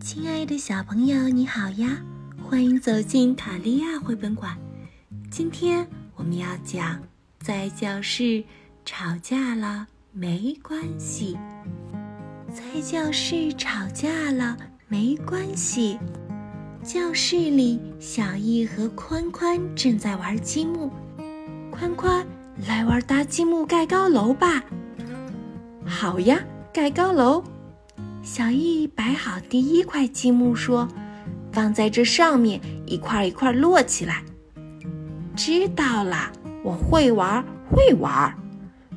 亲爱的小朋友，你好呀！欢迎走进塔利亚绘本馆。今天我们要讲，在教室吵架了没关系。在教室吵架了没关系。教室里，小易和宽宽正在玩积木。宽宽，来玩搭积木盖高楼吧！好呀，盖高楼。小易摆好第一块积木，说：“放在这上面，一块一块摞起来。”知道了，我会玩，会玩。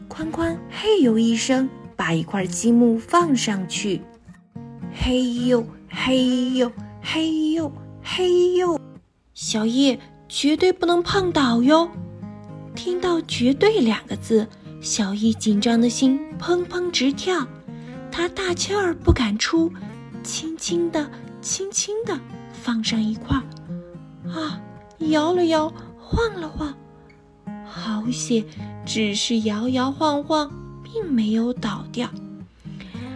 宽宽嘿呦一声，把一块积木放上去。嘿呦嘿呦嘿呦嘿呦，小易绝对不能碰倒哟！听到“绝对”两个字，小易紧张的心砰砰直跳。他大气儿不敢出，轻轻地、轻轻地放上一块儿，啊，摇了摇，晃了晃，好些，只是摇摇晃晃，并没有倒掉。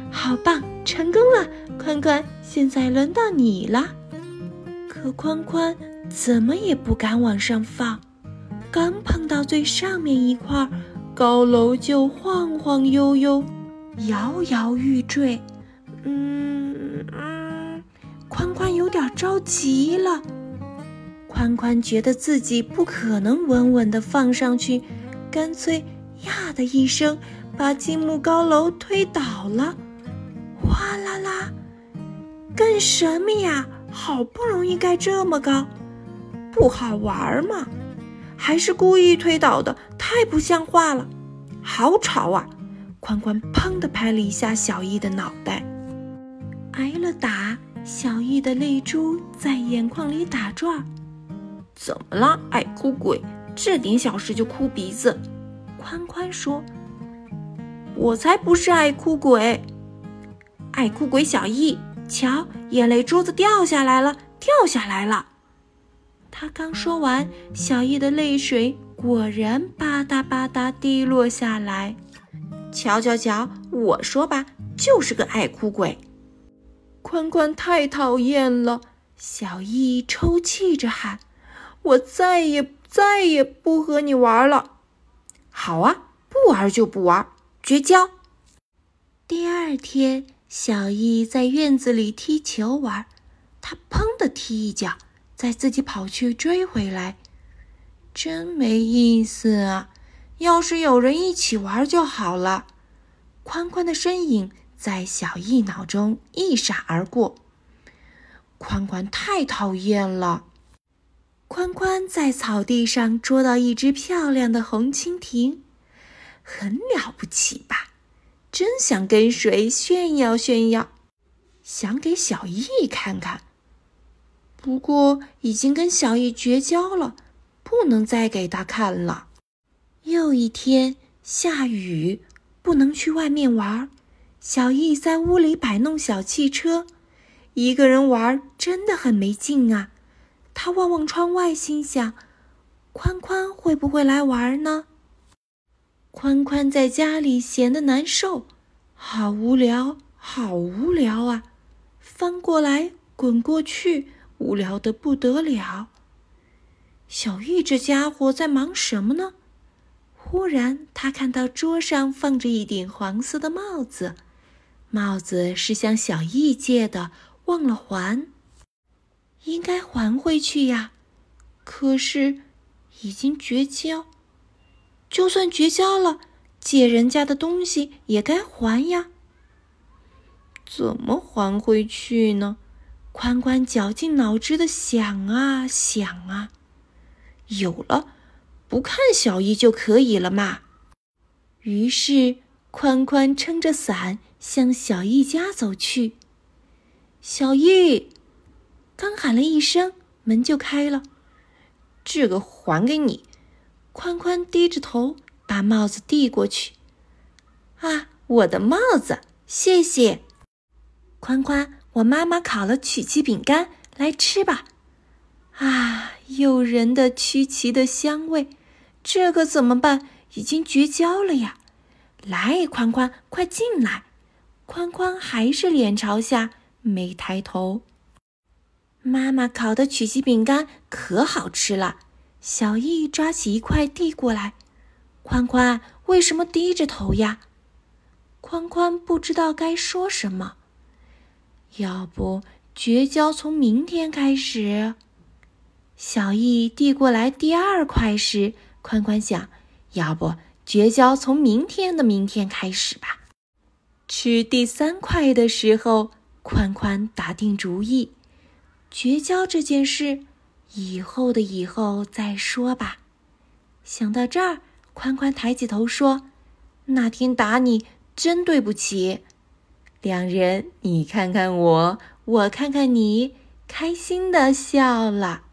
好棒，成功了！宽宽，现在轮到你了。可宽宽怎么也不敢往上放，刚碰到最上面一块儿，高楼就晃晃悠悠。摇摇欲坠，嗯嗯，宽宽有点着急了。宽宽觉得自己不可能稳稳地放上去，干脆呀的一声把积木高楼推倒了，哗啦啦！干什么呀？好不容易盖这么高，不好玩吗？还是故意推倒的？太不像话了！好吵啊！宽宽砰的拍了一下小易的脑袋，挨了打，小易的泪珠在眼眶里打转。怎么了，爱哭鬼？这点小事就哭鼻子？宽宽说：“我才不是爱哭鬼，爱哭鬼小易，瞧，眼泪珠子掉下来了，掉下来了。”他刚说完，小易的泪水果然吧嗒吧嗒滴落下来。瞧瞧瞧，我说吧，就是个爱哭鬼。宽宽太讨厌了，小易抽泣着喊：“我再也再也不和你玩了。”好啊，不玩就不玩，绝交。第二天，小易在院子里踢球玩，他砰的踢一脚，再自己跑去追回来，真没意思啊。要是有人一起玩就好了。宽宽的身影在小易脑中一闪而过。宽宽太讨厌了。宽宽在草地上捉到一只漂亮的红蜻蜓，很了不起吧？真想跟谁炫耀炫耀，想给小易看看。不过已经跟小易绝交了，不能再给他看了。又一天下雨，不能去外面玩。小易在屋里摆弄小汽车，一个人玩真的很没劲啊。他望望窗外，心想：宽宽会不会来玩呢？宽宽在家里闲得难受，好无聊，好无聊啊！翻过来滚过去，无聊的不得了。小易这家伙在忙什么呢？忽然，他看到桌上放着一顶黄色的帽子，帽子是向小易借的，忘了还，应该还回去呀。可是，已经绝交，就算绝交了，借人家的东西也该还呀。怎么还回去呢？宽宽绞尽脑汁的想啊想啊，有了。不看小易就可以了嘛。于是宽宽撑着伞向小易家走去。小易刚喊了一声，门就开了。这个还给你。宽宽低着头把帽子递过去。啊，我的帽子，谢谢。宽宽，我妈妈烤了曲奇饼干，来吃吧。啊，诱人的曲奇的香味。这可怎么办？已经绝交了呀！来，宽宽，快进来。宽宽还是脸朝下，没抬头。妈妈烤的曲奇饼干可好吃了。小易抓起一块递过来，宽宽为什么低着头呀？宽宽不知道该说什么。要不绝交从明天开始？小易递过来第二块时，宽宽想：要不绝交从明天的明天开始吧。吃第三块的时候，宽宽打定主意：绝交这件事。以后的以后再说吧。想到这儿，宽宽抬起头说：“那天打你真对不起。”两人你看看我，我看看你，开心的笑了。